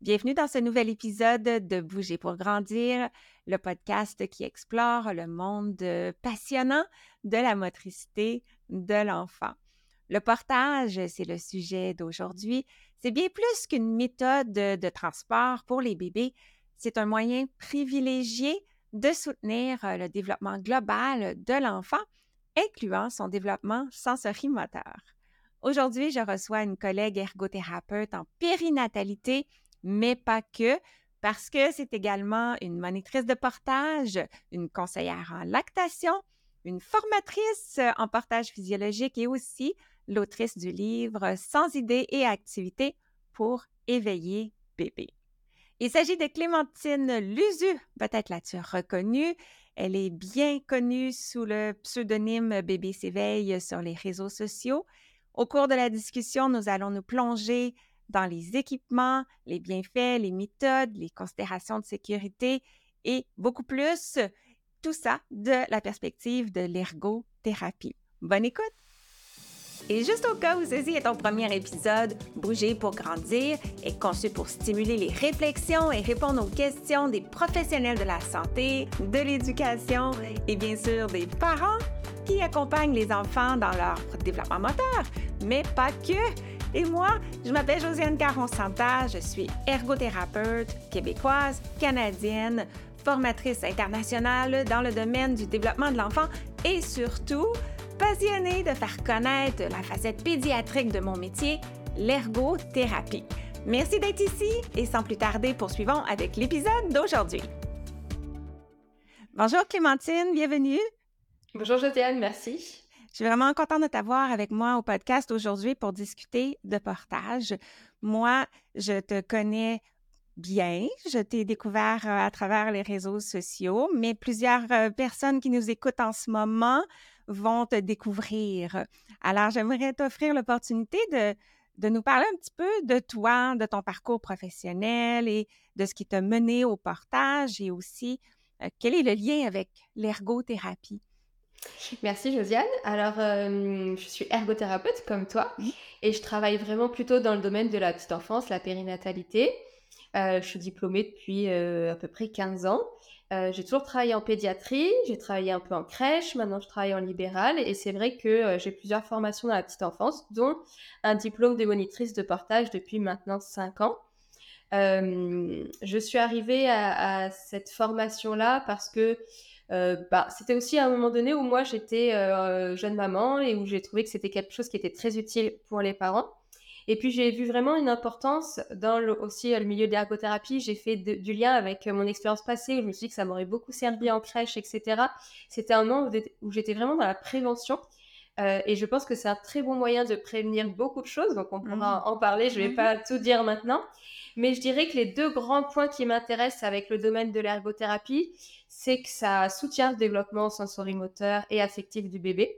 Bienvenue dans ce nouvel épisode de Bouger pour grandir, le podcast qui explore le monde passionnant de la motricité de l'enfant. Le portage, c'est le sujet d'aujourd'hui. C'est bien plus qu'une méthode de transport pour les bébés. C'est un moyen privilégié de soutenir le développement global de l'enfant, incluant son développement sensorimoteur. Aujourd'hui, je reçois une collègue ergothérapeute en périnatalité mais pas que, parce que c'est également une monitrice de portage, une conseillère en lactation, une formatrice en portage physiologique et aussi l'autrice du livre Sans idées et activités pour éveiller bébé. Il s'agit de Clémentine Luzu, peut-être l'as-tu reconnue. Elle est bien connue sous le pseudonyme Bébé s'éveille sur les réseaux sociaux. Au cours de la discussion, nous allons nous plonger dans les équipements, les bienfaits, les méthodes, les considérations de sécurité et beaucoup plus. Tout ça de la perspective de l'ergothérapie. Bonne écoute! Et juste au cas où ceci est ton premier épisode, Bouger pour grandir est conçu pour stimuler les réflexions et répondre aux questions des professionnels de la santé, de l'éducation et bien sûr des parents qui accompagnent les enfants dans leur développement moteur, mais pas que. Et moi, je m'appelle Josiane Caron-Santa, je suis ergothérapeute québécoise, canadienne, formatrice internationale dans le domaine du développement de l'enfant et surtout passionnée de faire connaître la facette pédiatrique de mon métier, l'ergothérapie. Merci d'être ici et sans plus tarder, poursuivons avec l'épisode d'aujourd'hui. Bonjour Clémentine, bienvenue. Bonjour Josiane, merci. Je suis vraiment contente de t'avoir avec moi au podcast aujourd'hui pour discuter de portage. Moi, je te connais bien. Je t'ai découvert euh, à travers les réseaux sociaux, mais plusieurs euh, personnes qui nous écoutent en ce moment vont te découvrir. Alors, j'aimerais t'offrir l'opportunité de, nous parler un petit peu de toi, de ton parcours professionnel et de ce qui t'a mené au portage et aussi euh, quel est le lien avec l'ergothérapie. Merci Josiane. Alors, euh, je suis ergothérapeute comme toi et je travaille vraiment plutôt dans le domaine de la petite enfance, la périnatalité. Euh, je suis diplômée depuis euh, à peu près 15 ans. j'ai toujours travaillé en pédiatrie, j'ai travaillé un peu en crèche, maintenant je travaille en libéral et c'est vrai que j'ai plusieurs formations dans la petite enfance, dont un diplôme de monitrice de portage depuis maintenant 5 ans. je suis arrivée à, à cette formation-là parce que euh, bah, c'était aussi à un moment donné où moi j'étais euh, jeune maman et où j'ai trouvé que c'était quelque chose qui était très utile pour les parents. Et puis j'ai vu vraiment une importance dans le, aussi le milieu de l'ergothérapie. J'ai fait du lien avec mon expérience passée où je me suis dit que ça m'aurait beaucoup servi en crèche, etc. C'était un moment où, j'étais vraiment dans la prévention. Euh, et je pense que c'est un très bon moyen de prévenir beaucoup de choses. Donc on pourra mmh. en parler. Je ne vais mmh. pas tout dire maintenant. Mais je dirais que les deux grands points qui m'intéressent avec le domaine de l'ergothérapie, c'est que ça soutient le développement sensorimoteur et affectif du bébé.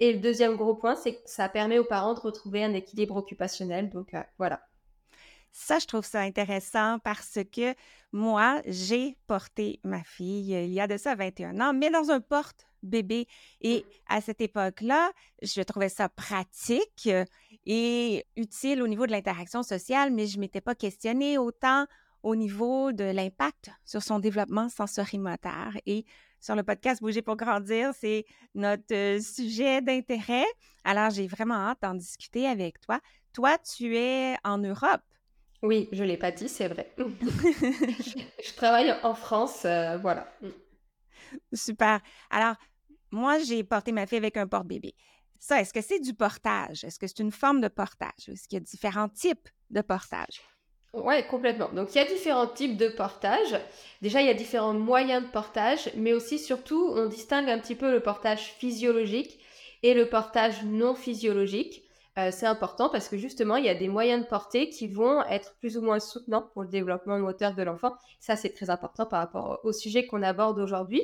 Et le deuxième gros point, c'est que ça permet aux parents de retrouver un équilibre occupationnel. Donc euh, voilà. Ça, je trouve ça intéressant parce que moi, j'ai porté ma fille il y a de ça 21 ans, mais dans un porte-bébé. Et à cette époque-là, je trouvais ça pratique et utile au niveau de l'interaction sociale, mais je ne m'étais pas questionnée autant au niveau de l'impact sur son développement sensorimoteur. Et sur le podcast Bouger pour grandir, c'est notre euh, sujet d'intérêt. Alors, j'ai vraiment hâte d'en discuter avec toi. Toi, tu es en Europe? Oui, je ne l'ai pas dit, c'est vrai. je travaille en France, euh, voilà. Super. Alors, moi, j'ai porté ma fille avec un porte-bébé. Ça, est-ce que c'est du portage? Est-ce que c'est une forme de portage? Est-ce qu'il y a différents types de portage? Oui, complètement. Donc, il y a différents types de portage. Déjà, il y a différents moyens de portage, mais aussi, surtout, on distingue un petit peu le portage physiologique et le portage non physiologique. Euh, c'est important parce que justement, il y a des moyens de porter qui vont être plus ou moins soutenants pour le développement moteur de l'enfant. Ça, c'est très important par rapport au sujet qu'on aborde aujourd'hui.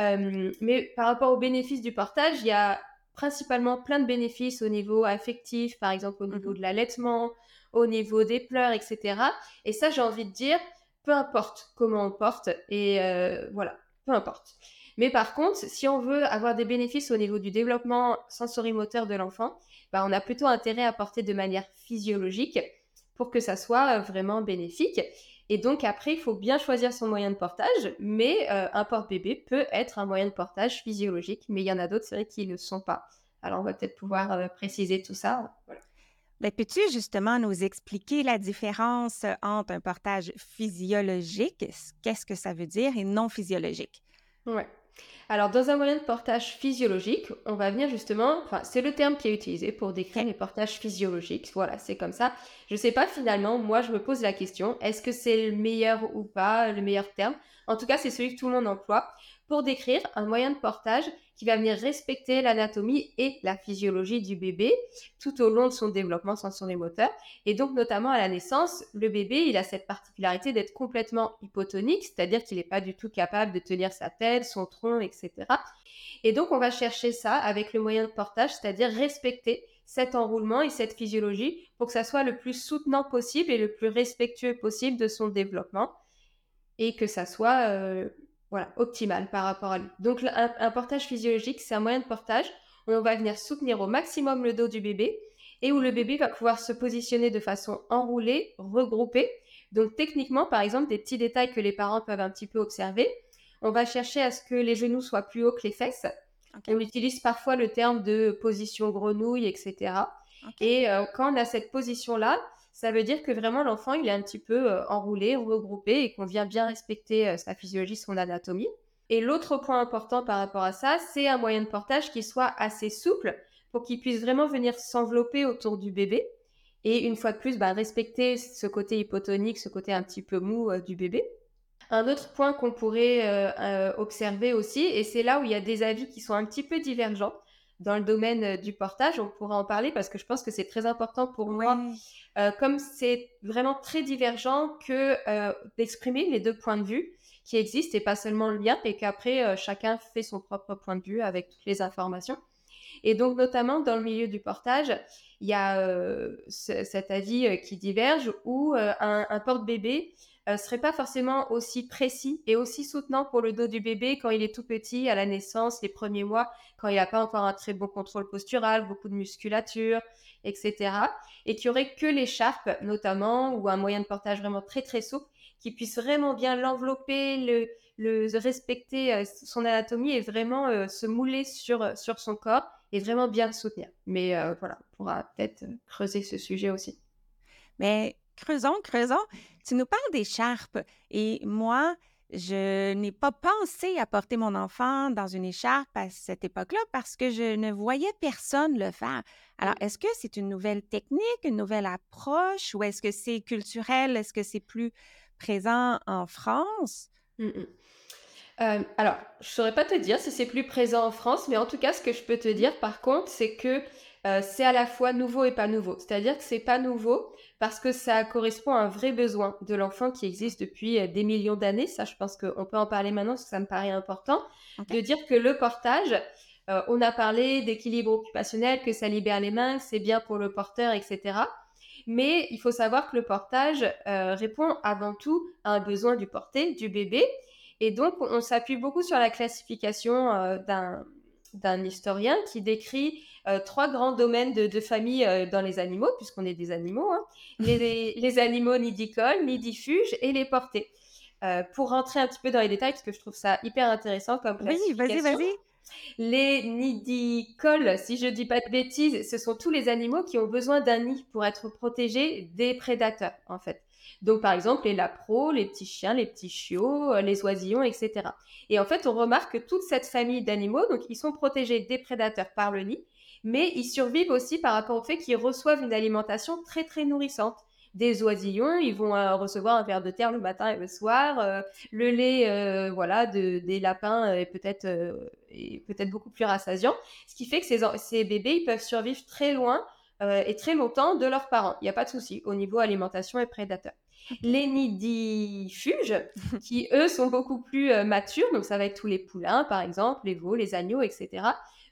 Euh, mais par rapport aux bénéfices du portage, il y a principalement plein de bénéfices au niveau affectif, par exemple au niveau mhm. de l'allaitement, au niveau des pleurs, etc. Et ça, j'ai envie de dire, peu importe comment on porte, et euh, voilà, peu importe. Mais par contre, si on veut avoir des bénéfices au niveau du développement sensorimoteur de l'enfant, bah, on a plutôt intérêt à porter de manière physiologique pour que ça soit vraiment bénéfique. Et donc après, il faut bien choisir son moyen de portage, mais un porte-bébé peut être un moyen de portage physiologique, mais il y en a d'autres, c'est vrai, qui ne le sont pas. Alors on va peut-être pouvoir préciser tout ça. Voilà. Ben, peux-tu justement nous expliquer la différence entre un portage physiologique, qu'est-ce que ça veut dire, et non physiologique? Ouais. Alors, dans un moyen de portage physiologique, on va venir justement, enfin, c'est le terme qui est utilisé pour décrire les portages physiologiques. Voilà, c'est comme ça. Je sais pas finalement, moi je me pose la question, est-ce que c'est le meilleur ou pas, le meilleur terme? En tout cas, c'est celui que tout le monde emploie pour décrire un moyen de portage qui va venir respecter l'anatomie et la physiologie du bébé tout au long de son développement sensoriel moteur. Et donc, notamment à la naissance, le bébé, il a cette particularité d'être complètement hypotonique, c'est-à-dire qu'il n'est pas du tout capable de tenir sa tête, son tronc, etc. Et donc, on va chercher ça avec le moyen de portage, c'est-à-dire respecter cet enroulement et cette physiologie pour que ça soit le plus soutenant possible et le plus respectueux possible de son développement et que ça soit euh, voilà, optimal par rapport à lui. Donc un, portage physiologique, c'est un moyen de portage où on va venir soutenir au maximum le dos du bébé et où le bébé va pouvoir se positionner de façon enroulée, regroupée. Donc techniquement, par exemple, des petits détails que les parents peuvent un petit peu observer. On va chercher à ce que les genoux soient plus hauts que les fesses. On utilise parfois le terme de position grenouille, etc. Et euh, quand on a cette position-là, ça veut dire que vraiment l'enfant, il est un petit peu euh, enroulé, regroupé et qu'on vient bien respecter euh, sa physiologie, son anatomie. Et l'autre point important par rapport à ça, c'est un moyen de portage qui soit assez souple pour qu'il puisse vraiment venir s'envelopper autour du bébé. Et une fois de plus, bah, respecter ce côté hypotonique, ce côté un petit peu mou euh, du bébé. Un autre point qu'on pourrait observer aussi, et c'est là où il y a des avis qui sont un petit peu divergents, dans le domaine euh, du portage, on pourra en parler parce que je pense que c'est très important pour moi, euh, comme c'est vraiment très divergent, que euh, d'exprimer les deux points de vue qui existent et pas seulement le lien, et qu'après chacun fait son propre point de vue avec toutes les informations. Et donc notamment dans le milieu du portage, il y a cet avis qui diverge où un, un porte-bébé euh, serait pas forcément aussi précis et aussi soutenant pour le dos du bébé quand il est tout petit, à la naissance, les premiers mois, quand il n'a pas encore un très bon contrôle postural, beaucoup de musculature, etc. Et qu'il n'y aurait que l'écharpe, notamment, ou un moyen de portage vraiment très très souple, qui puisse vraiment bien l'envelopper, le, le respecter euh, son anatomie et vraiment euh, se mouler sur, sur son corps et vraiment bien le soutenir. Mais voilà, on pourra peut-être creuser ce sujet aussi. Mais creusons, creusons. Tu nous parles d'écharpe et moi, je n'ai pas pensé à porter mon enfant dans une écharpe à cette époque-là parce que je ne voyais personne le faire. Alors, est-ce que c'est une nouvelle technique, une nouvelle approche ou est-ce que c'est culturel? Est-ce que c'est plus présent en France? Mmh euh, alors, je ne saurais pas te dire si c'est plus présent en France, mais en tout cas, ce que je peux te dire par contre, c'est que euh, c'est à la fois nouveau et pas nouveau. C'est-à-dire que c'est pas nouveau parce que ça correspond à un vrai besoin de l'enfant qui existe depuis euh, des millions d'années. Ça, je pense qu'on peut en parler maintenant parce que ça me paraît important. De dire que le portage, euh, on a parlé d'équilibre occupationnel, que ça libère les mains, c'est bien pour le porteur, etc. Mais il faut savoir que le portage répond avant tout à un besoin du porté, du bébé. Et donc, on s'appuie beaucoup sur la classification d'un historien qui décrit euh, trois grands domaines de, famille euh, dans les animaux, puisqu'on est des animaux. Hein. Les, animaux nidicoles, nidifuges et les portés. Euh, pour rentrer un petit peu dans les détails, parce que je trouve ça hyper intéressant comme Oui, vas-y, vas-y. Les nidicoles, si je ne dis pas de bêtises, ce sont tous les animaux qui ont besoin d'un nid pour être protégés des prédateurs, en fait. Donc, par exemple, les lapros, les petits chiens, les petits chiots, les oisillons, etc. Et en fait, on remarque que toute cette famille d'animaux, donc, ils sont protégés des prédateurs par le nid, mais ils survivent aussi par rapport au fait qu'ils reçoivent une alimentation très très nourrissante. Des oisillons, ils vont euh, recevoir un verre de terre le matin et le soir. Euh, le lait, euh, voilà, des lapins est peut-être peut-être beaucoup plus rassasiant. Ce qui fait que ces, ces bébés, ils peuvent survivre très loin et très longtemps de leurs parents. Il n'y a pas de souci au niveau alimentation et prédateur. Les nidifuges, qui eux sont beaucoup plus matures, donc ça va être tous les poulains par exemple, les veaux, les agneaux, etc.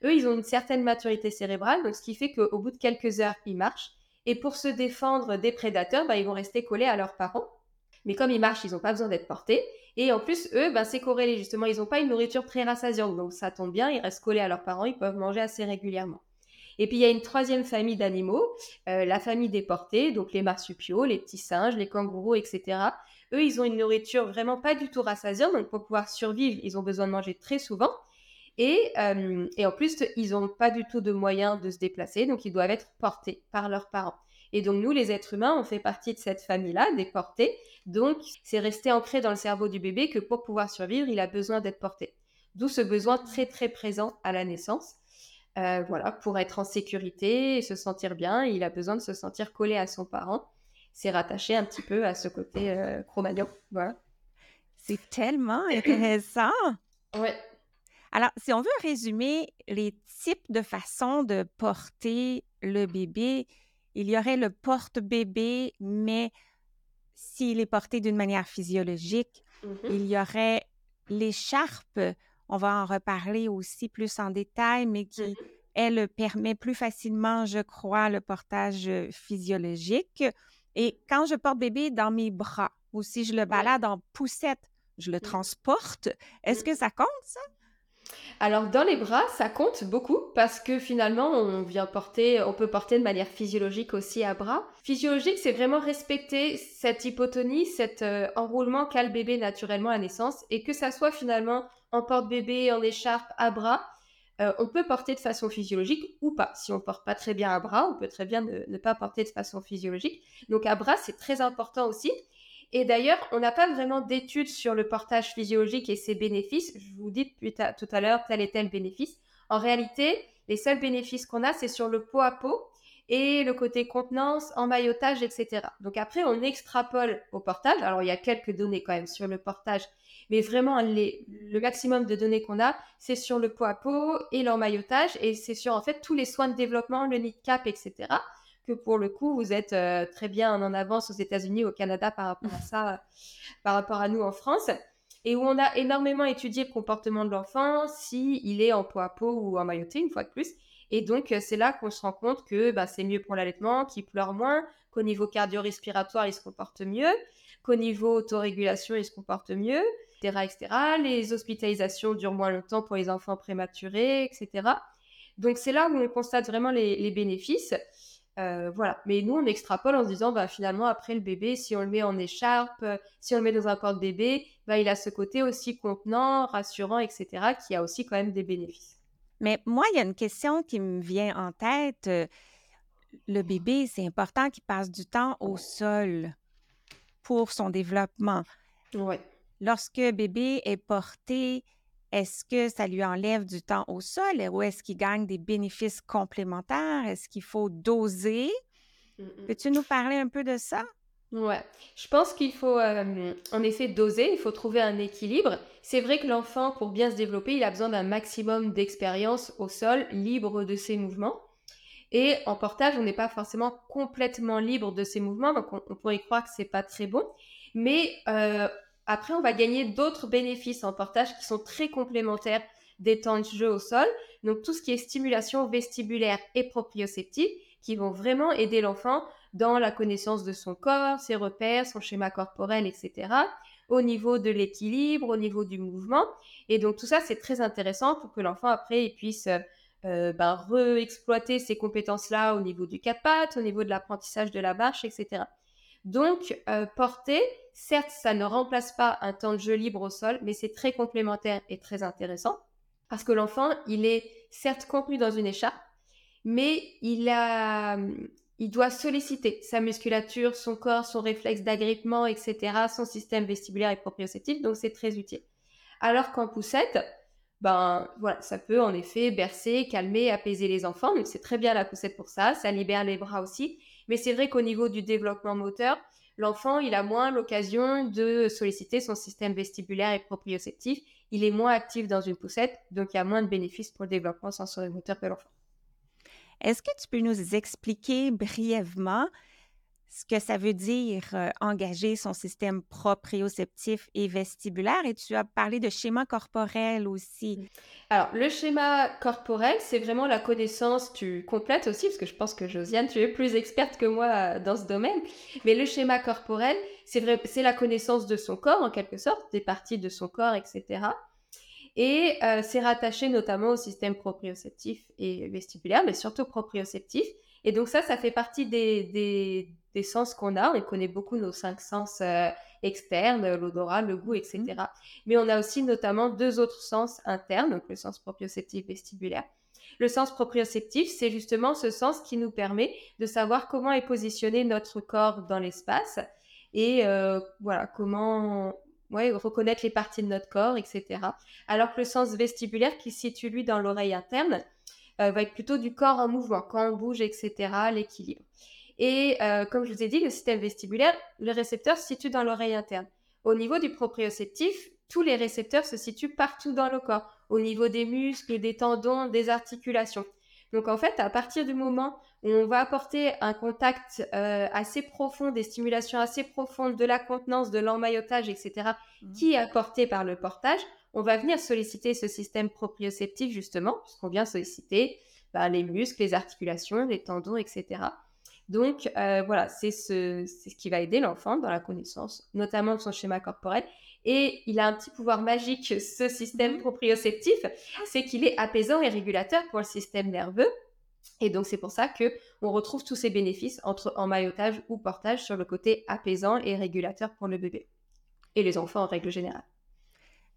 Eux, ils ont une certaine maturité cérébrale, donc ce qui fait qu'au bout de quelques heures, ils marchent. Et pour se défendre des prédateurs, bah, ils vont rester collés à leurs parents. Mais comme ils marchent, ils n'ont pas besoin d'être portés. Et en plus, eux, bah, c'est corrélé justement. Ils n'ont pas une nourriture très rassasiante. Donc ça tombe bien, ils restent collés à leurs parents, ils peuvent manger assez régulièrement. Et puis il y a une troisième famille d'animaux, euh, la famille des portées, donc les marsupiaux, les petits singes, les kangourous, etc. Eux, ils ont une nourriture vraiment pas du tout rassasiante, donc pour pouvoir survivre, ils ont besoin de manger très souvent. Et, euh, et en plus, ils n'ont pas du tout de moyens de se déplacer, donc ils doivent être portés par leurs parents. Et donc nous, les êtres humains, on fait partie de cette famille-là, des portés. Donc c'est resté ancré dans le cerveau du bébé que pour pouvoir survivre, il a besoin d'être porté. D'où ce besoin très très présent à la naissance. Euh, voilà, pour être en sécurité et se sentir bien, il a besoin de se sentir collé à son parent. C'est rattaché un petit peu à ce côté euh, Voilà. C'est tellement intéressant. ouais. Alors, si on veut résumer les types de façons de porter le bébé, il y aurait le porte-bébé, mais s'il est porté d'une manière physiologique, mmh il y aurait l'écharpe on va en reparler aussi plus en détail, mais qui, mmh elle, permet plus facilement, je crois, le portage physiologique. Et quand je porte bébé dans mes bras, ou si je le balade en poussette, je le mmh. transporte. Est-ce mmh. que ça compte, ça? Alors dans les bras, ça compte beaucoup parce que finalement, on vient porter, on peut porter de manière physiologique aussi à bras. Physiologique, c'est vraiment respecter cette hypotonie, cet enroulement qu'a le bébé naturellement à naissance et que ça soit finalement en porte-bébé, en écharpe, à bras. on peut porter de façon physiologique ou pas. Si on porte pas très bien à bras, on peut très bien ne pas porter de façon physiologique. Donc à bras, c'est très important aussi. Et d'ailleurs, on n'a pas vraiment d'études sur le portage physiologique et ses bénéfices. Je vous dis tout à l'heure tel et tel bénéfice. En réalité, les seuls bénéfices qu'on a, c'est sur le pot à pot et le côté contenance, emmaillotage, etc. Donc après, on extrapole au portage. Alors, il y a quelques données quand même sur le portage, mais vraiment, le maximum de données qu'on a, c'est sur le pot à pot et l'emmaillotage, et c'est sur en fait tous les soins de développement, le nid cap, etc que pour le coup, vous êtes euh, très bien en avance aux États-Unis, au Canada par rapport à ça, euh, par rapport à nous en France, et où on a énormément étudié le comportement de l'enfant, si il est en poids à peau ou en mailloté, une fois de plus. Et donc, euh, c'est là qu'on se rend compte que bah, c'est mieux pour l'allaitement, qu'il pleure moins, qu'au niveau cardio-respiratoire, il se comporte mieux, qu'au niveau autorégulation, il se comporte mieux, etc., etc. Les hospitalisations durent moins longtemps pour les enfants prématurés, etc. Donc, c'est là où on constate vraiment les bénéfices. Euh, voilà. Mais nous, on extrapole en se disant, bah, finalement, après le bébé, si on le met en écharpe, si on le met dans un porte-bébé, bah, il a ce côté aussi contenant, rassurant, etc., qui a aussi quand même des bénéfices. Mais moi, il y a une question qui me vient en tête. Le bébé, c'est important qu'il passe du temps au sol pour son développement. Ouais. Lorsque bébé est porté, est-ce que ça lui enlève du temps au sol ou est-ce qu'il gagne des bénéfices complémentaires? Est-ce qu'il faut doser? Peux-tu nous parler un peu de ça? Ouais, je pense qu'il faut en effet doser, il faut trouver un équilibre. C'est vrai que l'enfant, pour bien se développer, il a besoin d'un maximum d'expérience au sol, libre de ses mouvements. Et en portage, on n'est pas forcément complètement libre de ses mouvements, donc on, pourrait croire que c'est pas très bon. Mais euh, après, on va gagner d'autres bénéfices en portage qui sont très complémentaires des temps de jeu au sol. Donc, tout ce qui est stimulation vestibulaire et proprioceptive qui vont vraiment aider l'enfant dans la connaissance de son corps, ses repères, son schéma corporel, etc. Au niveau de l'équilibre, au niveau du mouvement. Et donc, tout ça, c'est très intéressant pour que l'enfant, après, puisse euh, ben, re-exploiter ces compétences-là au niveau du quatre pattes, au niveau de l'apprentissage de la marche, etc. Donc, euh, porter, certes, ça ne remplace pas un temps de jeu libre au sol, mais c'est très complémentaire et très intéressant parce que l'enfant, il est certes contenu dans une écharpe, mais il a, il doit solliciter sa musculature, son corps, son réflexe d'agrippement, etc., son système vestibulaire et proprioceptif, donc c'est très utile. Alors qu'en poussette, ben voilà, ça peut en effet bercer, calmer, apaiser les enfants, donc c'est très bien la poussette pour ça, ça libère les bras aussi, mais c'est vrai qu'au niveau du développement moteur, l'enfant, il a moins l'occasion de solliciter son système vestibulaire et proprioceptif. Il est moins actif dans une poussette, donc il y a moins de bénéfices pour le développement sensorimoteur que l'enfant. Est-ce que tu peux nous expliquer brièvement ce que ça veut dire euh, engager son système proprioceptif et vestibulaire? Et tu as parlé de schéma corporel aussi. Mmh. Alors, le schéma corporel, c'est vraiment la connaissance, tu complètes aussi, parce que je pense que Josiane, tu es plus experte que moi euh, dans ce domaine. Mais le schéma corporel, c'est la connaissance de son corps, en quelque sorte, des parties de son corps, etc. Et euh, c'est rattaché notamment au système proprioceptif et vestibulaire, mais surtout proprioceptif. Et donc ça, ça fait partie des, sens qu'on a. On connaît beaucoup nos cinq sens euh, externes, l'odorat, le goût, etc. Mmh. Mais on a aussi notamment deux autres sens internes, donc le sens proprioceptif vestibulaire. Le sens proprioceptif, c'est justement ce sens qui nous permet de savoir comment est positionné notre corps dans l'espace et euh, voilà comment ouais, reconnaître les parties de notre corps, etc. Alors que le sens vestibulaire, qui se situe lui dans l'oreille interne, euh, va être plutôt du corps en mouvement, quand on bouge, etc., l'équilibre. Et euh, comme je vous ai dit, le système vestibulaire, le récepteur se situe dans l'oreille interne. Au niveau du proprioceptif, tous les récepteurs se situent partout dans le corps, au niveau des muscles, des tendons, des articulations. Donc en fait, à partir du moment où on va apporter un contact euh, assez profond, des stimulations assez profondes de la contenance, de l'emmaillotage, etc., mmh. qui est apporté par le portage, on va venir solliciter ce système proprioceptif justement, puisqu'on vient solliciter bah, les muscles, les articulations, les tendons, etc. Donc euh, voilà, c'est ce, ce qui va aider l'enfant dans la connaissance, notamment de son schéma corporel. Et il a un petit pouvoir magique, ce système mmh. proprioceptif, c'est qu'il est apaisant et régulateur pour le système nerveux. Et donc c'est pour ça que on retrouve tous ces bénéfices entre emmaillotage ou portage sur le côté apaisant et régulateur pour le bébé et les enfants en règle générale.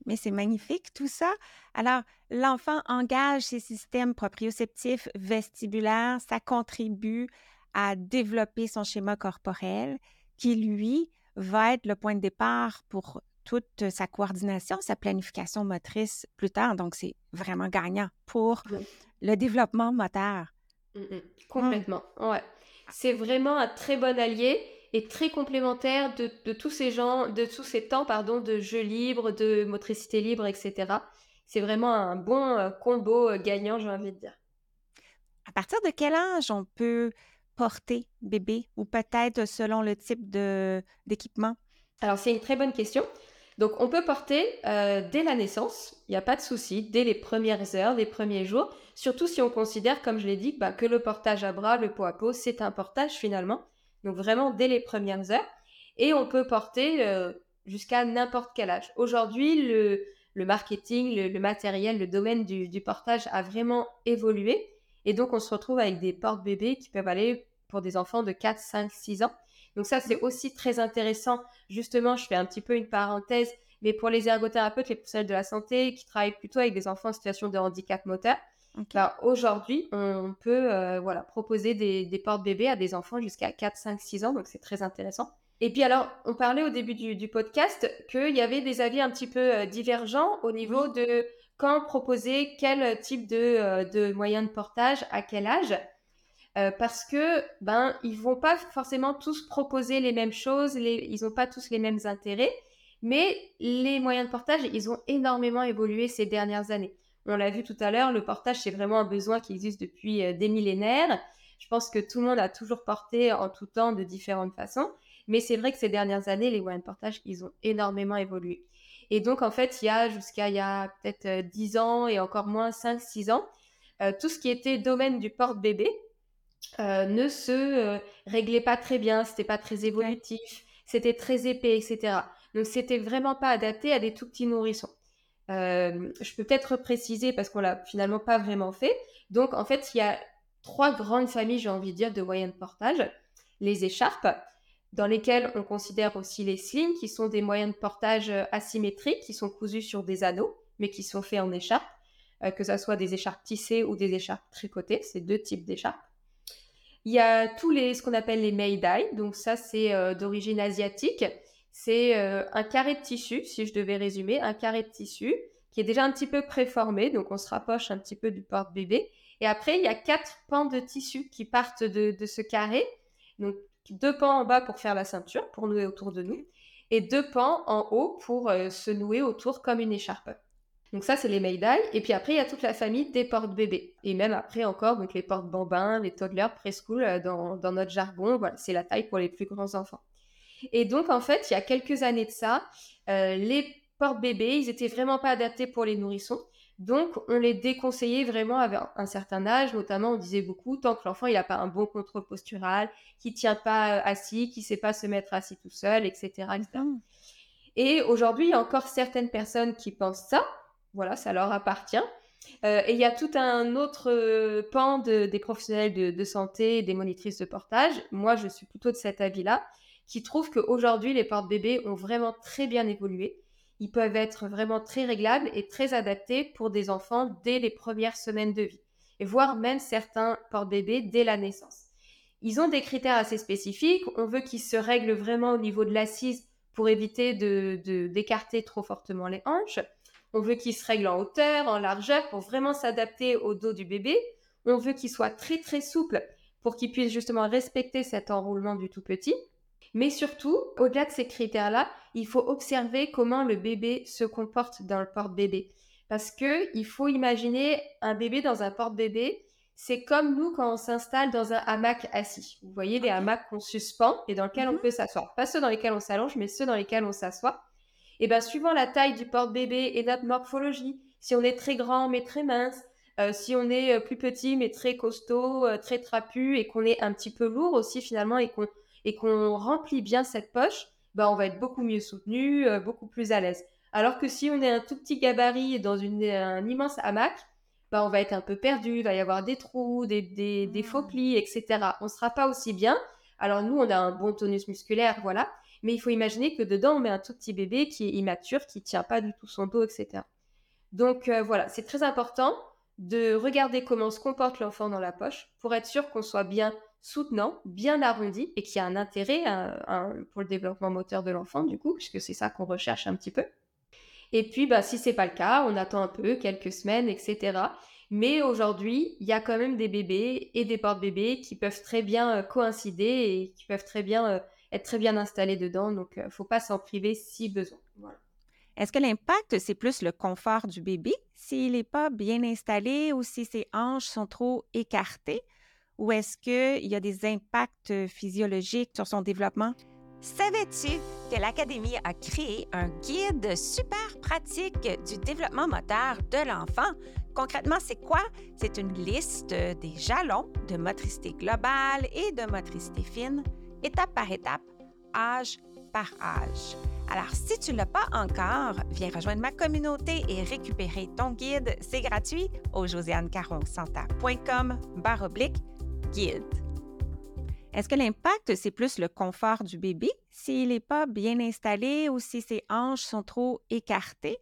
Mais c'est magnifique tout ça. Alors, l'enfant engage ses systèmes proprioceptifs vestibulaires, ça contribue à développer son schéma corporel qui, lui, va être le point de départ pour toute sa coordination, sa planification motrice plus tard. Donc, c'est vraiment gagnant pour le développement moteur. Mmh, mmh. Complètement, ouais. C'est vraiment un très bon allié et très complémentaire de, tous ces gens, de tous ces temps, pardon, de jeu libre, de motricité libre, etc. C'est vraiment un bon euh, combo euh, gagnant, j'ai envie de dire. À partir de quel âge on peut porter bébé ou peut-être selon le type d'équipement? Alors, c'est une très bonne question. Donc, on peut porter euh, dès la naissance, il n'y a pas de souci, dès les premières heures, les premiers jours, surtout si on considère, comme je l'ai dit, bah, que le portage à bras, le pot à peau, c'est un portage finalement. Donc, vraiment dès les premières heures. Et on peut porter euh, jusqu'à n'importe quel âge. Aujourd'hui, le, marketing, le, matériel, le domaine du, du, portage a vraiment évolué. Et donc, on se retrouve avec des portes-bébés qui peuvent aller pour des enfants de 4, 5, 6 ans. Donc ça, c'est aussi très intéressant. Justement, je fais un petit peu une parenthèse, mais pour les ergothérapeutes, les professionnels de la santé qui travaillent plutôt avec des enfants en situation de handicap moteur, bah, aujourd'hui, on peut euh, voilà, proposer des, des portes-bébés à des enfants jusqu'à 4, 5, 6 ans, donc c'est très intéressant. Et puis alors, on parlait au début du, podcast qu'il y avait des avis un petit peu euh, divergents au niveau de quand proposer quel type de, euh, de moyen de portage à quel âge. Euh, parce que ben ils vont pas forcément tous proposer les mêmes choses, ils n'ont pas tous les mêmes intérêts, mais les moyens de portage ils ont énormément évolué ces dernières années. On l'a vu tout à l'heure, le portage c'est vraiment un besoin qui existe depuis euh, des millénaires. Je pense que tout le monde a toujours porté en tout temps de différentes façons, mais c'est vrai que ces dernières années les moyens de portage ils ont énormément évolué. Et donc en fait il y a jusqu'à il y a peut-être 10 euh, ans et encore moins 5-6 ans, tout ce qui était domaine du porte-bébé, euh, ne se euh, réglait pas très bien, c'était pas très évolutif, c'était très épais, etc. Donc c'était vraiment pas adapté à des tout petits nourrissons. Euh, je peux peut-être préciser parce qu'on l'a finalement pas vraiment fait. Donc en fait, il y a trois grandes familles, j'ai envie de dire, de moyens de portage. Les écharpes, dans lesquelles on considère aussi les slings, qui sont des moyens de portage asymétriques, qui sont cousus sur des anneaux, mais qui sont faits en écharpe, que ce soit des écharpes tissées ou des écharpes tricotées, c'est deux types d'écharpes. Il y a tous les, ce qu'on appelle les meidai, donc ça c'est euh, d'origine asiatique. C'est euh, un carré de tissu, si je devais résumer, un carré de tissu qui est déjà un petit peu préformé, donc on se rapproche un petit peu du porte-bébé. Et après, il y a quatre pans de tissu qui partent de, ce carré. Donc deux pans en bas pour faire la ceinture, pour nouer autour de nous, et deux pans en haut pour euh, se nouer autour comme une écharpe. Donc ça, c'est les Meidai. Et puis après, il y a toute la famille des portes-bébés. Et même après encore, donc les portes-bambins, les toddlers, preschool, euh, dans, notre jargon, voilà, c'est la taille pour les plus grands enfants. Et donc, en fait, il y a quelques années de ça, euh, les portes-bébés, ils étaient vraiment pas adaptés pour les nourrissons. Donc, on les déconseillait vraiment à un certain âge. Notamment, on disait beaucoup, tant que l'enfant, il n'a pas un bon contrôle postural, qu'il tient pas euh, assis, qu'il sait pas se mettre assis tout seul, etc. etc. Et aujourd'hui, il y a encore certaines personnes qui pensent ça, Voilà, ça leur appartient. Euh, et il y a tout un autre euh, pan des professionnels de, santé, des monitrices de portage. Moi, je suis plutôt de cet avis-là, qui trouve qu'aujourd'hui, les portes-bébés ont vraiment très bien évolué. Ils peuvent être vraiment très réglables et très adaptés pour des enfants dès les premières semaines de vie, et voire même certains portes-bébés dès la naissance. Ils ont des critères assez spécifiques. On veut qu'ils se règlent vraiment au niveau de l'assise pour éviter de, d'écarter trop fortement les hanches. On veut qu'il se règle en hauteur, en largeur, pour vraiment s'adapter au dos du bébé. On veut qu'il soit très très souple pour qu'il puisse justement respecter cet enroulement du tout petit. Mais surtout, au-delà de ces critères-là, il faut observer comment le bébé se comporte dans le porte-bébé. Parce que il faut imaginer un bébé dans un porte-bébé, c'est comme nous quand on s'installe dans un hamac assis. Vous voyez les hamacs qu'on suspend et dans lesquels on mhm. peut s'asseoir. Pas ceux dans lesquels on s'allonge, mais ceux dans lesquels on s'assoit. Et bien, suivant la taille du porte-bébé et notre morphologie, si on est très grand mais très mince, euh, si on est euh, plus petit mais très costaud, euh, très trapu et qu'on est un petit peu lourd aussi finalement et qu'on et qu'on remplit bien cette poche, ben on va être beaucoup mieux soutenu, beaucoup plus à l'aise. Alors que si on est un tout petit gabarit dans une, un immense hamac, ben on va être un peu perdu, il va y avoir des trous, des, des, des faux mmh. plis, etc. On ne sera pas aussi bien. Alors nous, on a un bon tonus musculaire, voilà, mais il faut imaginer que dedans, on met un tout petit bébé qui est immature, qui tient pas du tout son dos, etc. Donc euh, voilà, c'est très important de regarder comment se comporte l'enfant dans la poche pour être sûr qu'on soit bien soutenant, bien arrondi et qu'il y a un intérêt pour le développement moteur de l'enfant, du coup, puisque c'est ça qu'on recherche un petit peu. Et puis, bah, si c'est pas le cas, on attend un peu, quelques semaines, etc. Mais aujourd'hui, il y a quand même des bébés et des porte-bébés qui peuvent très bien euh, coïncider et qui peuvent très bien euh, être très bien installé dedans. Donc, il euh, ne faut pas s'en priver si besoin. Est-ce que l'impact, c'est plus le confort du bébé s'il n'est pas bien installé ou si ses hanches sont trop écartées? Ou est-ce qu'il y a des impacts physiologiques sur son développement? Savais-tu que l'Académie a créé un guide super pratique du développement moteur de l'enfant? Concrètement, c'est quoi? C'est une liste des jalons de motricité globale et de motricité fine étape par étape, âge par âge. Alors, si tu ne l'as pas encore, viens rejoindre ma communauté et récupérer ton guide. C'est gratuit au josianecaronsanta.com oblique guide. Est-ce que l'impact, c'est plus le confort du bébé s'il n'est pas bien installé ou si ses hanches sont trop écartées?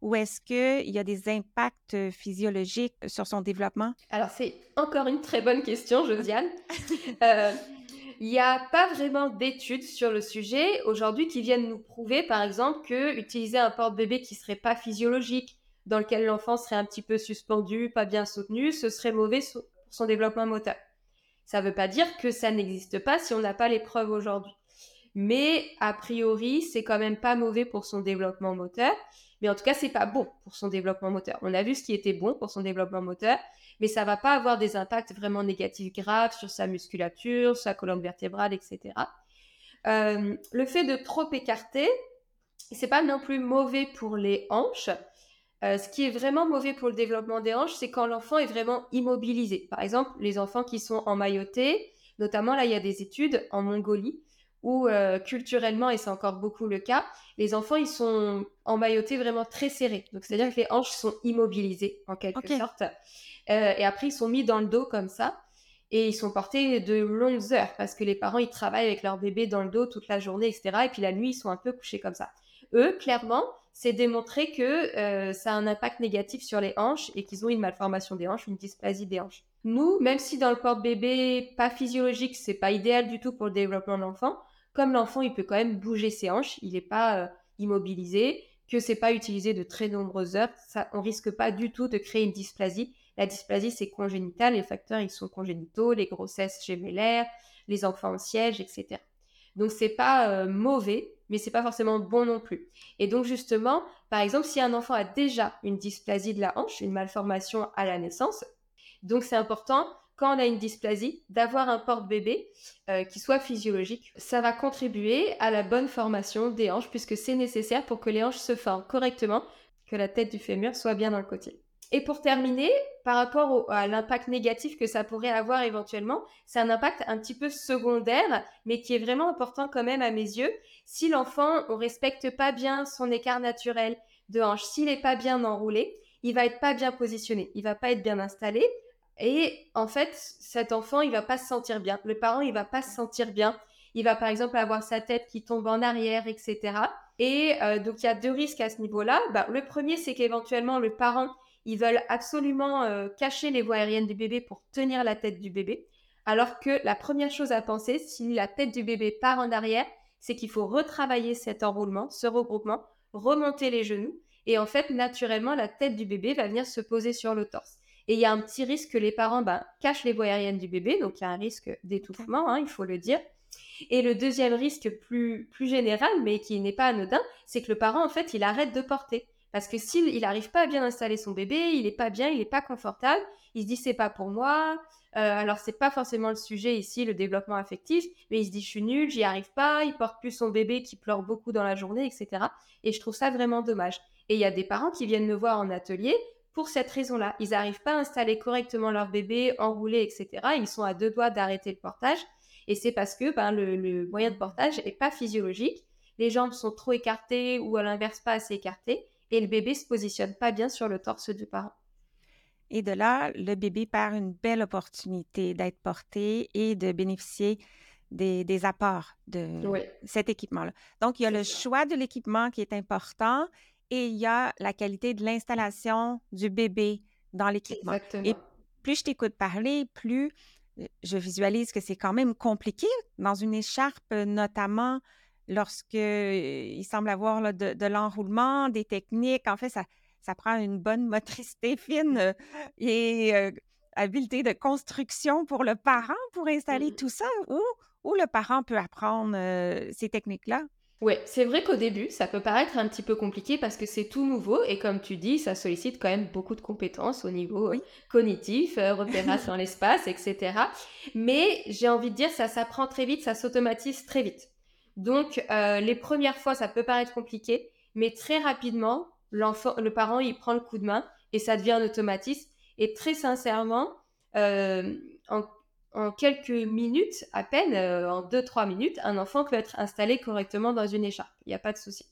Ou est-ce qu'il y a des impacts physiologiques sur son développement? Alors, c'est encore une très bonne question, Josiane. euh, il n'y a pas vraiment d'études sur le sujet aujourd'hui qui viennent nous prouver, par exemple, que utiliser un porte-bébé qui serait pas physiologique, dans lequel l'enfant serait un petit peu suspendu, pas bien soutenu, ce serait mauvais pour son développement moteur. Ça ne veut pas dire que ça n'existe pas si on n'a pas les preuves aujourd'hui. Mais a priori, c'est quand même pas mauvais pour son développement moteur. Mais en tout cas, c'est pas bon pour son développement moteur. On a vu ce qui était bon pour son développement moteur mais ça va pas avoir des impacts vraiment négatifs graves sur sa musculature, sa colonne vertébrale, etc. Euh, le fait de trop écarter, c'est pas non plus mauvais pour les hanches. Euh, ce qui est vraiment mauvais pour le développement des hanches, c'est quand l'enfant est vraiment immobilisé. Par exemple, les enfants qui sont emmaillotés, notamment là, il y a des études en Mongolie où euh, culturellement, et c'est encore beaucoup le cas, les enfants, ils sont emmaillotés vraiment très serrés. Donc, c'est-à-dire que les hanches sont immobilisées en quelque sorte. Euh, et après, ils sont mis dans le dos comme ça. Et ils sont portés de longues heures parce que les parents, ils travaillent avec leur bébé dans le dos toute la journée, etc. Et puis la nuit, ils sont un peu couchés comme ça. Eux, clairement, c'est démontré que euh, ça a un impact négatif sur les hanches et qu'ils ont une malformation des hanches, une dysplasie des hanches. Nous, même si dans le porte-bébé pas physiologique, c'est pas idéal du tout pour le développement de l'enfant, comme l'enfant, il peut quand même bouger ses hanches, il n'est pas euh, immobilisé, que c'est pas utilisé de très nombreuses heures, ça, on risque pas du tout de créer une dysplasie la dysplasie, c'est congénital. Les facteurs, ils sont congénitaux, les grossesses gémellaires, les enfants en siège, etc. Donc, c'est pas euh, mauvais, mais c'est pas forcément bon non plus. Et donc, justement, par exemple, si un enfant a déjà une dysplasie de la hanche, une malformation à la naissance, donc c'est important quand on a une dysplasie, d'avoir un porte-bébé euh, qui soit physiologique. Ça va contribuer à la bonne formation des hanches puisque c'est nécessaire pour que les hanches se forment correctement, que la tête du fémur soit bien dans le côté. Et pour terminer, par rapport à l'impact négatif que ça pourrait avoir éventuellement, c'est un impact un petit peu secondaire, mais qui est vraiment important quand même à mes yeux. Si l'enfant, on respecte pas bien son écart naturel, de hanche, s'il n'est pas bien enroulé, il va être pas bien positionné, il va pas être bien installé. Et en fait, cet enfant, il va pas se sentir bien. Le parent, il va pas se sentir bien. Il va par exemple avoir sa tête qui tombe en arrière, etc. Et euh, donc, il y a deux risques à ce niveau-là. Bah, le premier, c'est qu'éventuellement, le parent, ils veulent absolument euh, cacher les voies aériennes du bébé pour tenir la tête du bébé. Alors que la première chose à penser, si la tête du bébé part en arrière, c'est qu'il faut retravailler cet enroulement, ce regroupement, remonter les genoux. Et en fait, naturellement, la tête du bébé va venir se poser sur le torse. Et il y a un petit risque que les parents ben, cachent les voies aériennes du bébé, donc il y a un risque d'étouffement, hein, il faut le dire. Et le deuxième risque plus, plus général, mais qui n'est pas anodin, c'est que le parent, en fait, il arrête de porter. Parce que s'il n'arrive pas à bien installer son bébé, il n'est pas bien, il n'est pas confortable, il se dit c'est pas pour moi. Euh, alors c'est pas forcément le sujet ici, le développement affectif, mais il se dit je suis nul, j'y arrive pas, il porte plus son bébé qui pleure beaucoup dans la journée, etc. Et je trouve ça vraiment dommage. Et il y a des parents qui viennent me voir en atelier pour cette raison-là. Ils n'arrivent pas à installer correctement leur bébé, enrouler, etc. Ils sont à deux doigts d'arrêter le portage. Et c'est parce que ben, le, moyen de portage n'est pas physiologique. Les jambes sont trop écartées ou à l'inverse pas assez écartées. Et le bébé se positionne pas bien sur le torse du parent. Et de là, le bébé perd une belle opportunité d'être porté et de bénéficier des, apports de cet équipement-là. Donc, il y a le choix de l'équipement qui est important et il y a la qualité de l'installation du bébé dans l'équipement. Et plus je t'écoute parler, plus euh, je visualise que c'est quand même compliqué dans une écharpe, notamment lorsque euh, il semble avoir de, l'enroulement, des techniques. En fait, ça, ça prend une bonne motricité fine euh, et habileté de construction pour le parent pour installer mmh. tout ça, ou, ou le parent peut apprendre ces techniques-là? Oui, c'est vrai qu'au début, ça peut paraître un petit peu compliqué parce que c'est tout nouveau et comme tu dis, ça sollicite quand même beaucoup de compétences au niveau cognitif, repérage dans l'espace, etc. Mais j'ai envie de dire, ça s'apprend très vite, ça s'automatise très vite. Donc, euh, les premières fois, ça peut paraître compliqué, mais très rapidement, l'enfant, le parent, il prend le coup de main et ça devient un automatisme. Et très sincèrement, en en quelques minutes, à peine, euh, en 2-3 minutes, un enfant peut être installé correctement dans une écharpe. Il n'y a pas de souci.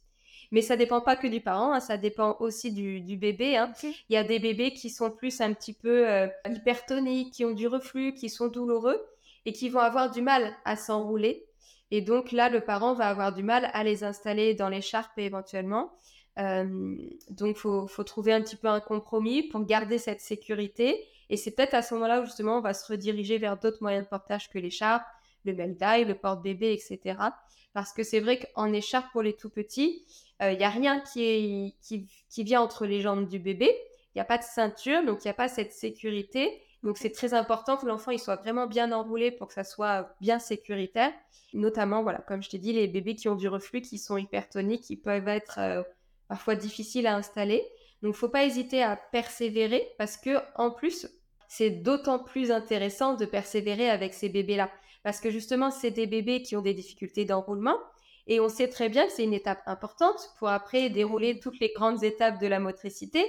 Mais ça dépend pas que du parent, hein, ça dépend aussi du, bébé. Hein. Il y a des bébés qui sont plus un petit peu euh, hypertoniques, qui ont du reflux, qui sont douloureux et qui vont avoir du mal à s'enrouler. Et donc là, le parent va avoir du mal à les installer dans l'écharpe éventuellement. Euh, donc, il faut, faut trouver un petit peu un compromis pour garder cette sécurité et c'est peut-être à ce moment-là où justement on va se rediriger vers d'autres moyens de portage que l'écharpe, le meldail, le porte-bébé, etc. Parce que c'est vrai qu'en écharpe pour les tout petits, il euh, n'y a rien qui, qui, vient entre les jambes du bébé. Il n'y a pas de ceinture, donc il n'y a pas cette sécurité. Donc c'est très important que l'enfant il soit vraiment bien enroulé pour que ça soit bien sécuritaire. Notamment, voilà, comme je t'ai dit, les bébés qui ont du reflux, qui sont hypertoniques, qui peuvent être euh, parfois difficiles à installer. Donc, faut pas hésiter à persévérer parce que en plus, c'est d'autant plus intéressant de persévérer avec ces bébés-là. Parce que justement, c'est des bébés qui ont des difficultés d'enroulement. Et on sait très bien que c'est une étape importante pour après dérouler toutes les grandes étapes de la motricité.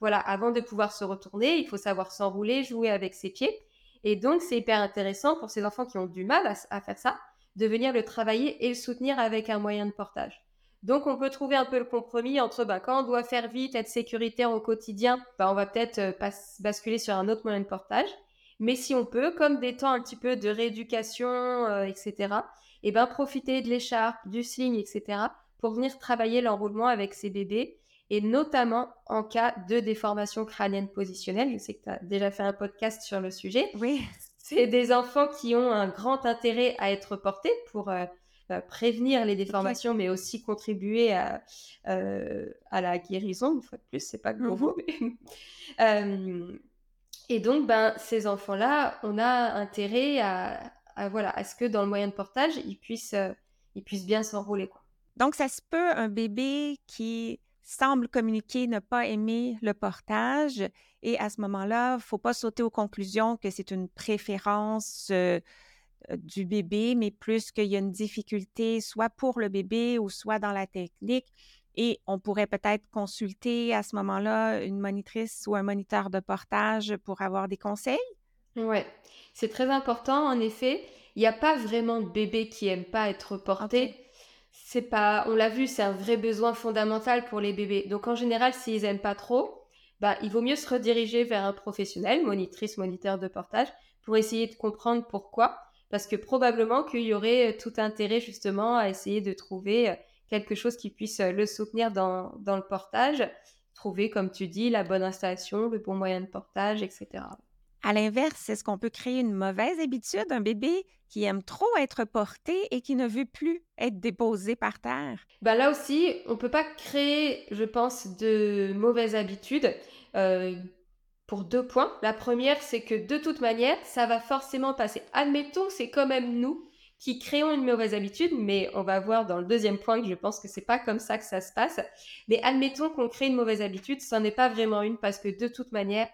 Voilà, avant de pouvoir se retourner, il faut savoir s'enrouler, jouer avec ses pieds. Et donc, c'est hyper intéressant pour ces enfants qui ont du mal à, faire ça, de venir le travailler et le soutenir avec un moyen de portage. Donc, on peut trouver un peu le compromis entre bah, quand on doit faire vite, être sécuritaire au quotidien, bah, on va peut-être euh, basculer sur un autre moyen de portage. Mais si on peut, comme des temps un petit peu de rééducation, euh, etc., et eh ben profiter de l'écharpe, du sling, etc., pour venir travailler l'enroulement avec ces bébés, et notamment en cas de déformation crânienne positionnelle. Je sais que tu as déjà fait un podcast sur le sujet. Oui. C'est des enfants qui ont un grand intérêt à être portés pour euh, euh, prévenir les déformations, mais aussi contribuer à, euh, à la guérison. Une fois de plus, c'est pas mmh mais... Euh, et donc, ben, ces enfants-là, on a intérêt à, voilà, à ce que dans le moyen de portage, ils puissent, ils puissent bien s'enrouler. Donc, ça se peut un bébé qui semble communiquer ne pas aimer le portage et à ce moment-là, il ne faut pas sauter aux conclusions que c'est une préférence euh, du bébé, mais plus qu'il y a une difficulté soit pour le bébé ou soit dans la technique. Et on pourrait peut-être consulter à ce moment-là une monitrice ou un moniteur de portage pour avoir des conseils? Oui, c'est très important. En effet, il n'y a pas vraiment de bébé qui n'aime pas être porté. C'est pas, on l'a vu, c'est un vrai besoin fondamental pour les bébés. Donc en général, s'ils aiment pas trop, bah, il vaut mieux se rediriger vers un professionnel, monitrice, moniteur de portage, pour essayer de comprendre pourquoi. Parce que probablement qu'il y aurait tout intérêt justement à essayer de trouver quelque chose qui puisse le soutenir dans, dans le portage, trouver, comme tu dis, la bonne installation, le bon moyen de portage, etc. À l'inverse, est-ce qu'on peut créer une mauvaise habitude, un bébé qui aime trop être porté et qui ne veut plus être déposé par terre? Ben là aussi, on ne peut pas créer, je pense, de mauvaises habitudes euh, pour deux points. La première, c'est que de toute manière, ça va forcément passer. Admettons, c'est quand même nous qui créons une mauvaise habitude, mais on va voir dans le deuxième point que je pense que c'est pas comme ça que ça se passe. Mais admettons qu'on crée une mauvaise habitude, ça n'est pas vraiment une parce que de toute manière,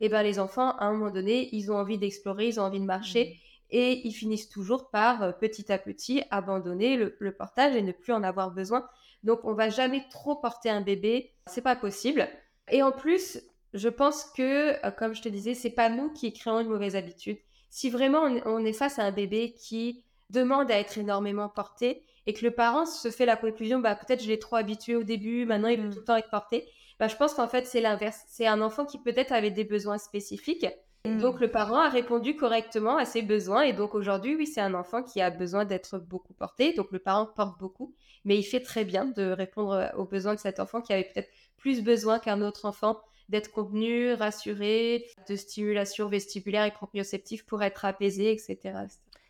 eh ben, les enfants, à un moment donné, ils ont envie d'explorer, ils ont envie de marcher. Mmh. Et ils finissent toujours par, euh, petit à petit, abandonner le, portage et ne plus en avoir besoin. Donc, on va jamais trop porter un bébé. C'est pas possible. Et en plus, je pense que, euh, comme je te disais, c'est pas nous qui créons une mauvaise habitude. Si vraiment on, est face à un bébé qui demande à être énormément porté et que le parent se fait la conclusion, bah peut-être je l'ai trop habitué au début, maintenant il veut mmh. tout le temps être porté, bah, je pense qu'en fait, c'est l'inverse. C'est un enfant qui peut-être avait des besoins spécifiques. Mm. Donc, le parent a répondu correctement à ses besoins. Et donc, aujourd'hui, oui, c'est un enfant qui a besoin d'être beaucoup porté. Donc, le parent porte beaucoup. Mais il fait très bien de répondre aux besoins de cet enfant qui avait peut-être plus besoin qu'un autre enfant d'être contenu, rassuré, de stimulation vestibulaire et proprioceptive pour être apaisé, etc.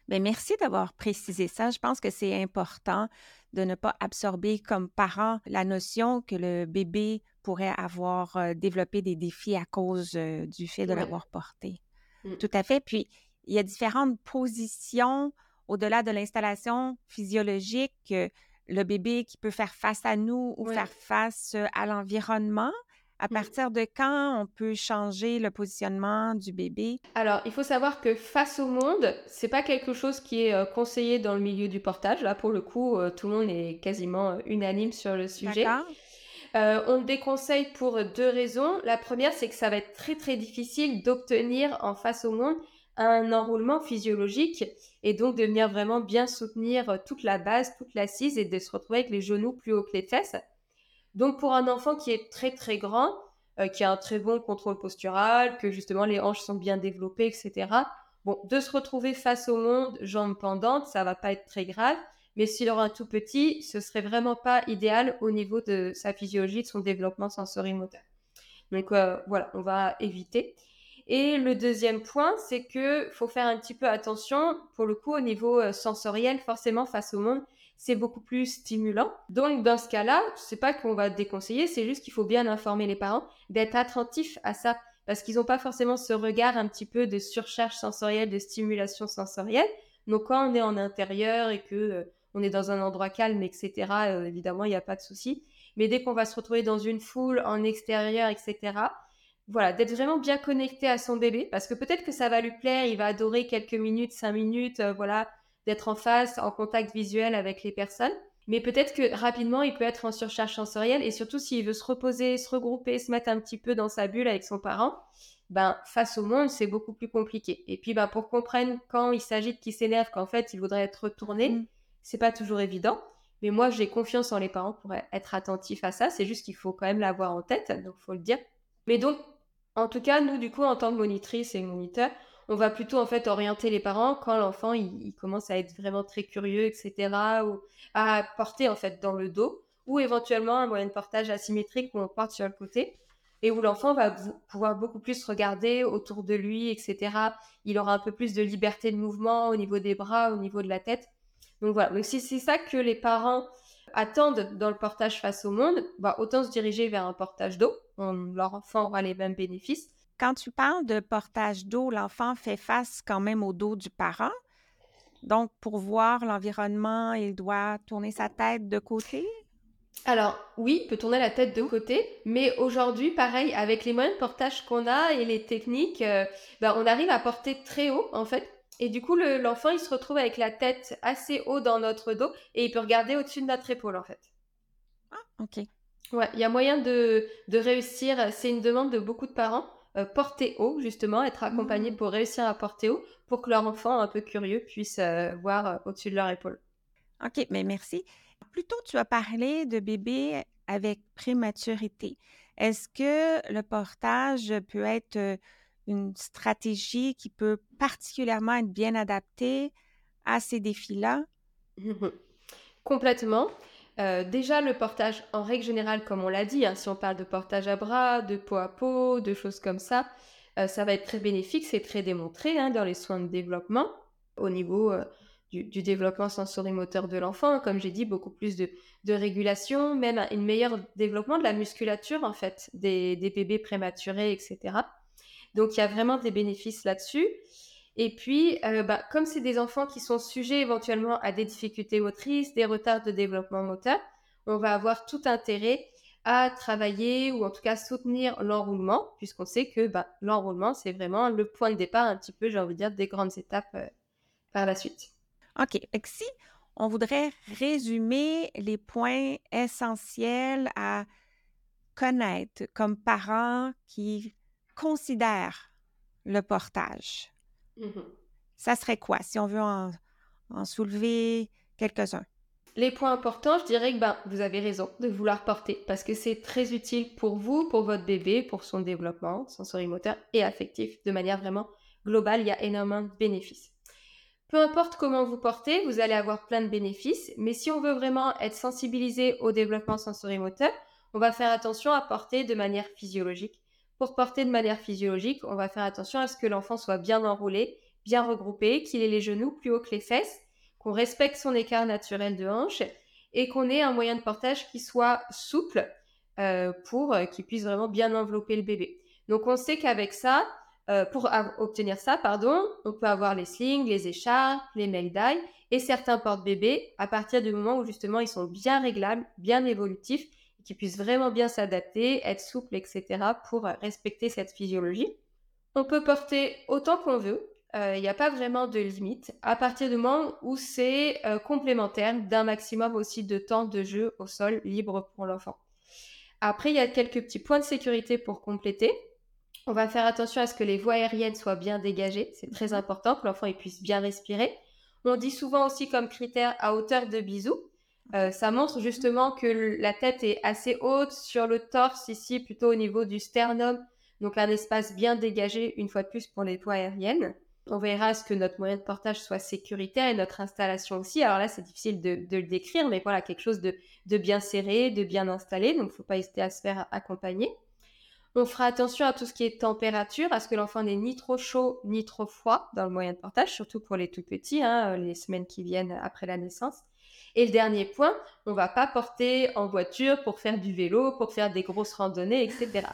Mais ben, merci d'avoir précisé ça. Je pense que c'est important de ne pas absorber comme parent la notion que le bébé pourrait avoir développé des défis à cause du fait de l'avoir porté. Mmh. Tout à fait. Puis, il y a différentes positions au-delà de l'installation physiologique. le bébé qui peut faire face à nous ou faire face à l'environnement. À mmh. partir de quand on peut changer le positionnement du bébé? Alors, il faut savoir que face au monde, c'est pas quelque chose qui est conseillé dans le milieu du portage. Là, pour le coup, tout le monde est quasiment unanime sur le sujet. On le déconseille pour deux raisons. La première, c'est que ça va être très très difficile d'obtenir en face au monde un enroulement physiologique et donc de venir vraiment bien soutenir toute la base, toute l'assise et de se retrouver avec les genoux plus haut que les fesses. Donc pour un enfant qui est très très grand, euh, qui a un très bon contrôle postural, que justement les hanches sont bien développées, etc. Bon, de se retrouver face au monde, jambes pendantes, ça va pas être très grave. Mais s'il aura un tout petit, ce serait vraiment pas idéal au niveau de sa physiologie, de son développement sensorimoteur. Donc euh, voilà, on va éviter. Et le deuxième point, c'est que faut faire un petit peu attention. Pour le coup, au niveau euh, sensoriel, forcément, face au monde, c'est beaucoup plus stimulant. Donc, dans ce cas-là, c'est pas qu'on va déconseiller, c'est juste qu'il faut bien informer les parents d'être attentifs à ça. Parce qu'ils n'ont pas forcément ce regard un petit peu de surcharge sensorielle, de stimulation sensorielle. Donc, quand on est en intérieur et que euh, on est dans un endroit calme, etc., euh, évidemment, il n'y a pas de souci. Mais dès qu'on va se retrouver dans une foule, en extérieur, etc., voilà, d'être vraiment bien connecté à son bébé, parce que peut-être que ça va lui plaire, il va adorer quelques minutes, cinq minutes, euh, voilà, d'être en face, en contact visuel avec les personnes. Mais peut-être que rapidement, il peut être en surcharge sensorielle, et surtout s'il veut se reposer, se regrouper, se mettre un petit peu dans sa bulle avec son parent, ben, face au monde, c'est beaucoup plus compliqué. Et puis, ben, pour comprendre quand il s'agit de qui s'énerve, qu'en fait, il voudrait être retourné, mmh c'est pas toujours évident. Mais moi, j'ai confiance en les parents pour être attentifs à ça. C'est juste qu'il faut quand même l'avoir en tête, donc faut le dire. Mais donc, en tout cas, nous, du coup, en tant que monitrice et moniteur, on va plutôt en fait orienter les parents quand l'enfant il, commence à être vraiment très curieux, etc. ou à porter en fait dans le dos, ou éventuellement un moyen de portage asymétrique où on porte sur le côté et où l'enfant va pouvoir beaucoup plus regarder autour de lui, etc. Il aura un peu plus de liberté de mouvement au niveau des bras, au niveau de la tête. Donc voilà, donc si c'est ça que les parents attendent dans le portage face au monde, bah, autant se diriger vers un portage d'eau. Leur enfant aura les mêmes bénéfices. Quand tu parles de portage d'eau, l'enfant fait face quand même au dos du parent. Donc, pour voir l'environnement, il doit tourner sa tête de côté? Alors, oui, il peut tourner la tête de côté, mais aujourd'hui, pareil, avec les moyens de portage qu'on a et les techniques, euh, bah, on arrive à porter très haut, en fait, et du coup, l'enfant, il se retrouve avec la tête assez haut dans notre dos et il peut regarder au-dessus de notre épaule, en fait. Ah, ok. Ouais, il y a moyen de, de réussir. C'est une demande de beaucoup de parents. Euh, porter haut, justement, être accompagné mmh. pour réussir à porter haut, pour que leur enfant, un peu curieux, puisse euh, voir euh, au-dessus de leur épaule. OK, mais merci. Plutôt, tu as parlé de bébés avec prématurité. Est-ce que le portage peut être une stratégie qui peut particulièrement être bien adaptée à ces défis-là? Complètement. Déjà, le portage, en règle générale, comme on l'a dit, hein, si on parle de portage à bras, de peau à peau, de choses comme ça, ça va être très bénéfique, c'est très démontré hein, dans les soins de développement au niveau du, développement sensorimoteur de l'enfant. Comme j'ai dit, beaucoup plus de, régulation, même un, meilleur développement de la musculature, en fait, des, bébés prématurés, etc. Donc, il y a vraiment des bénéfices là-dessus. Et puis, euh, bah, comme c'est des enfants qui sont sujets éventuellement à des difficultés motrices, des retards de développement moteur, on va avoir tout intérêt à travailler ou en tout cas soutenir l'enroulement, puisqu'on sait que bah, l'enroulement, c'est vraiment le point de départ un petit peu, j'ai envie de dire, des grandes étapes euh, par la suite. OK. si on voudrait résumer les points essentiels à connaître comme parents qui considèrent le portage, mmh ça serait quoi si on veut en, soulever quelques-uns? Les points importants, je dirais que ben, vous avez raison de vouloir porter parce que c'est très utile pour vous, pour votre bébé, pour son développement sensorimoteur et affectif de manière vraiment globale. Il y a énormément de bénéfices. Peu importe comment vous portez, vous allez avoir plein de bénéfices, mais si on veut vraiment être sensibilisé au développement sensorimoteur, on va faire attention à porter de manière physiologique. Pour porter de manière physiologique, on va faire attention à ce que l'enfant soit bien enroulé, bien regroupé, qu'il ait les genoux plus hauts que les fesses, qu'on respecte son écart naturel de hanche et qu'on ait un moyen de portage qui soit souple euh, pour euh, qu'il puisse vraiment bien envelopper le bébé. Donc on sait qu'avec ça, euh, pour obtenir ça, pardon, on peut avoir les slings, les écharpes, les mail et certains porte-bébés à partir du moment où justement ils sont bien réglables, bien évolutifs, qui puissent vraiment bien s'adapter, être souples, etc. pour euh, respecter cette physiologie. On peut porter autant qu'on veut, euh, il n'y a pas vraiment de limite, à partir du moment où c'est complémentaire d'un maximum aussi de temps de jeu au sol libre pour l'enfant. Après, il y a quelques petits points de sécurité pour compléter. On va faire attention à ce que les voies aériennes soient bien dégagées. C'est très mhm. important que l'enfant puisse bien respirer. On dit souvent aussi comme critère à hauteur de bisou. Euh, ça montre justement que la tête est assez haute sur le torse ici, plutôt au niveau du sternum. Donc un espace bien dégagé, une fois de plus, pour les voies aériennes. On verra ce que notre moyen de portage soit sécuritaire et notre installation aussi. Alors là, c'est difficile de, le décrire, mais voilà, quelque chose de, de bien serré, de bien installé. Donc, il ne faut pas hésiter à se faire accompagner. On fera attention à tout ce qui est température, à ce que l'enfant n'est ni trop chaud ni trop froid dans le moyen de portage, surtout pour les tout petits, hein, les semaines qui viennent après la naissance. Et le dernier point, on va pas porter en voiture pour faire du vélo, pour faire des grosses randonnées, etc.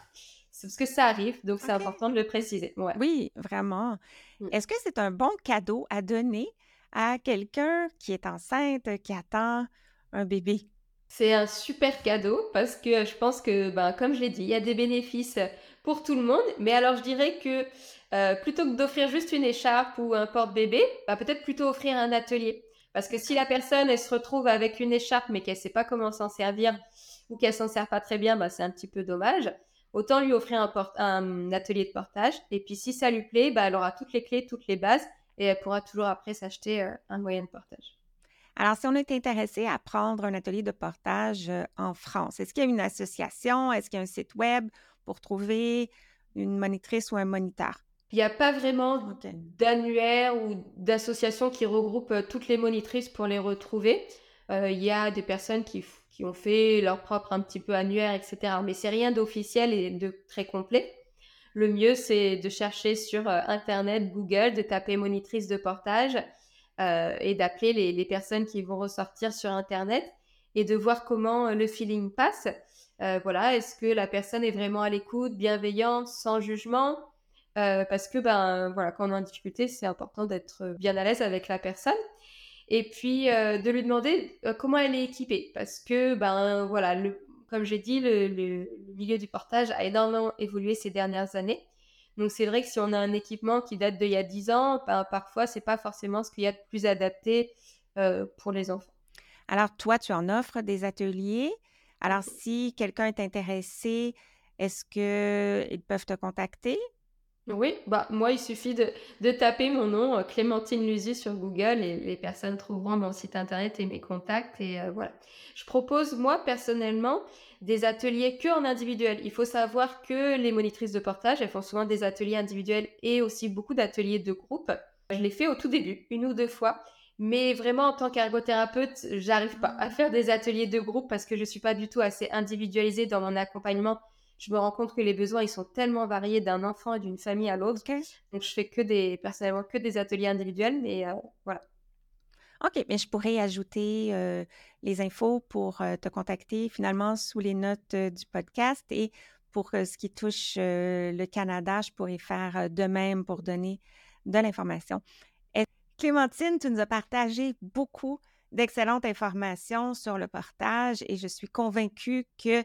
C'est parce que ça arrive, donc c'est important de le préciser. Oui, vraiment. Mm. Est-ce que c'est un bon cadeau à donner à quelqu'un qui est enceinte, qui attend un bébé? C'est un super cadeau parce que je pense que, ben, comme je l'ai dit, il y a des bénéfices pour tout le monde. Mais alors, je dirais que euh, plutôt que d'offrir juste une écharpe ou un porte-bébé, bah, peut-être plutôt offrir un atelier. Parce que si la personne, se retrouve avec une écharpe mais qu'elle ne sait pas comment s'en servir ou qu'elle s'en sert pas très bien, bah, c'est un petit peu dommage. Autant lui offrir un, un, atelier de portage. Et puis, si ça lui plaît, bah, elle aura toutes les clés, toutes les bases et elle pourra toujours après s'acheter euh, un moyen de portage. Alors, si on est intéressé à prendre un atelier de portage euh, en France, est-ce qu'il y a une association? Est-ce qu'il y a un site web pour trouver une monitrice ou un moniteur? Il n'y a pas vraiment d'annuaire ou d'association qui regroupe euh, toutes les monitrices pour les retrouver. Euh, il y a des personnes qui, qui, ont fait leur propre un petit peu annuaire, etc. Mais c'est rien d'officiel et de très complet. Le mieux, c'est de chercher sur Internet, Google, de taper monitrice de portage euh, et d'appeler les, personnes qui vont ressortir sur Internet et de voir comment euh, le feeling passe. Euh, voilà, est-ce que la personne est vraiment à l'écoute, bienveillante, sans jugement? Parce que ben voilà, quand on est en difficulté, c'est important d'être bien à l'aise avec la personne. Et puis de lui demander comment elle est équipée, parce que ben voilà, le, comme j'ai dit, le milieu du portage a énormément évolué ces dernières années. Donc c'est vrai que si on a un équipement qui date d'il y a 10 ans, ben, parfois c'est pas forcément ce qu'il y a de plus adapté euh, pour les enfants. Alors toi, tu en offres des ateliers. Alors si quelqu'un est intéressé, est-ce qu'ils peuvent te contacter? Oui, bah moi, il suffit de, de taper mon nom, euh, Clémentine Luzy, sur Google et les personnes trouveront mon site internet et mes contacts. Et euh, voilà. Je propose, moi, personnellement, des ateliers que en individuel. Il faut savoir que les monitrices de portage, elles font souvent des ateliers individuels et aussi beaucoup d'ateliers de groupe. Je l'ai fait au tout début, une ou deux fois. Mais vraiment, en tant qu'ergothérapeute, j'arrive pas à faire des ateliers de groupe parce que je suis pas du tout assez individualisée dans mon accompagnement je me rends compte que les besoins, ils sont tellement variés d'un enfant et d'une famille à l'autre. Donc, je fais que des, personnellement, que des ateliers individuels, mais euh, voilà. OK, mais je pourrais ajouter euh, les infos pour euh, te contacter finalement sous les notes du podcast et pour ce qui touche le Canada, je pourrais faire de même pour donner de l'information. Clémentine, tu nous as partagé beaucoup d'excellentes informations sur le portage et je suis convaincue que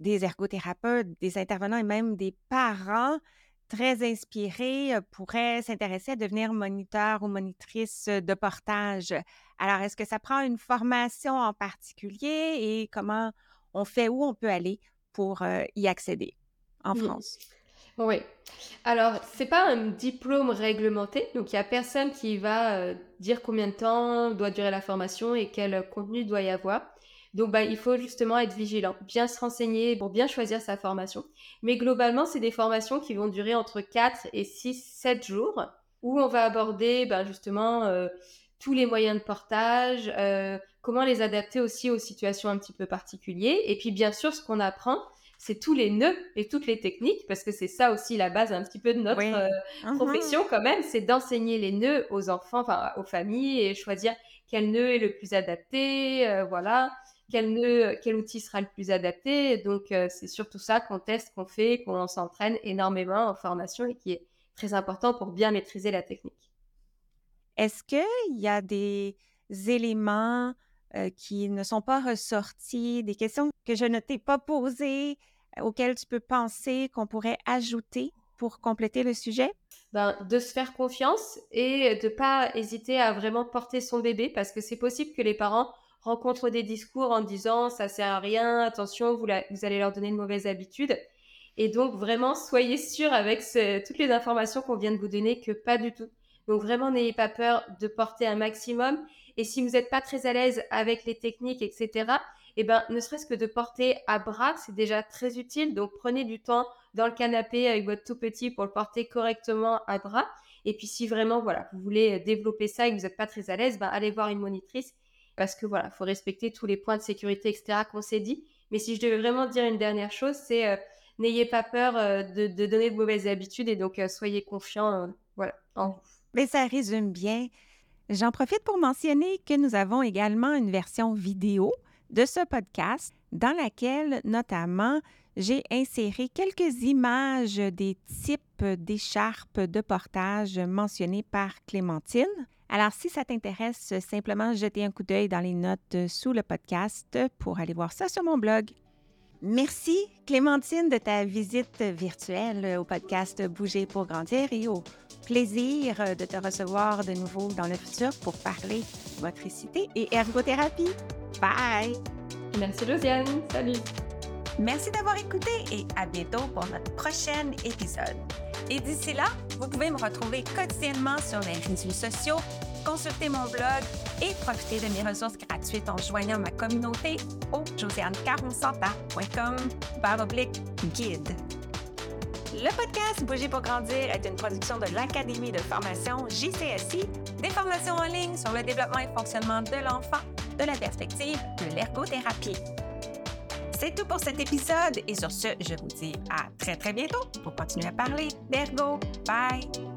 des ergothérapeutes, des intervenants et même des parents très inspirés euh, pourraient s'intéresser à devenir moniteur ou monitrice de portage. Alors, est-ce que ça prend une formation en particulier et comment on fait, où on peut aller pour euh, y accéder en France? Oui. Alors, c'est pas un diplôme réglementé, donc il n'y a personne qui va euh, dire combien de temps doit durer la formation et quel contenu doit y avoir. Donc, bah, il faut justement être vigilant, bien se renseigner pour bien choisir sa formation. Mais globalement, c'est des formations qui vont durer entre 4 et 6, 7 jours, où on va aborder bah, justement euh, tous les moyens de portage, euh, comment les adapter aussi aux situations un petit peu particulières. Et puis, bien sûr, ce qu'on apprend, c'est tous les nœuds et toutes les techniques, parce que c'est ça aussi la base un petit peu de notre euh, uh-huh. profession quand même, c'est d'enseigner les nœuds aux enfants, enfin aux familles et choisir quel nœud est le plus adapté, voilà quel nœud, quel outil sera le plus adapté. Donc, euh, c'est surtout ça qu'on teste, qu'on fait, qu'on s'entraîne énormément en formation et qui est très important pour bien maîtriser la technique. Est-ce qu'il y a des éléments euh, qui ne sont pas ressortis, des questions que je ne t'ai pas posées, euh, auxquelles tu peux penser qu'on pourrait ajouter pour compléter le sujet? Ben, de se faire confiance et de ne pas hésiter à vraiment porter son bébé parce que c'est possible que les parents rencontre des discours en disant ça sert à rien, attention, vous, vous allez leur donner de mauvaises habitudes. Et donc vraiment, soyez sûr avec toutes les informations qu'on vient de vous donner que pas du tout. Donc vraiment, n'ayez pas peur de porter un maximum. Et si vous n'êtes pas très à l'aise avec les techniques, etc., eh ben, ne serait-ce que de porter à bras, c'est déjà très utile. Donc prenez du temps dans le canapé avec votre tout petit pour le porter correctement à bras. Et puis si vraiment, voilà, vous voulez développer ça et que vous n'êtes pas très à l'aise, ben, allez voir une monitrice parce que voilà, faut respecter tous les points de sécurité, etc. qu'on s'est dit. Mais si je devais vraiment dire une dernière chose, c'est euh, n'ayez pas peur euh, de, donner de mauvaises habitudes et donc euh, soyez confiants, voilà. Mais ça résume bien. J'en profite pour mentionner que nous avons également une version vidéo de ce podcast dans laquelle, notamment, j'ai inséré quelques images des types d'écharpes de portage mentionnés par Clémentine. Alors, si ça t'intéresse, simplement jeter un coup d'œil dans les notes sous le podcast pour aller voir ça sur mon blog. Merci, Clémentine, de ta visite virtuelle au podcast Bouger pour grandir et au plaisir de te recevoir de nouveau dans le futur pour parler motricité et ergothérapie. Bye! Merci, Josiane. Salut! Merci d'avoir écouté et à bientôt pour notre prochain épisode. Et d'ici là, vous pouvez me retrouver quotidiennement sur les réseaux sociaux, consulter mon blog et profiter de mes ressources gratuites en joignant ma communauté au josianecaronsanta.com guide. Le podcast Bouger pour grandir est une production de l'Académie de formation JCSI, des formations en ligne sur le développement et fonctionnement de l'enfant de la perspective de l'ergothérapie. C'est tout pour cet épisode et sur ce, je vous dis à très très bientôt pour continuer à parler d'ergo. Bye!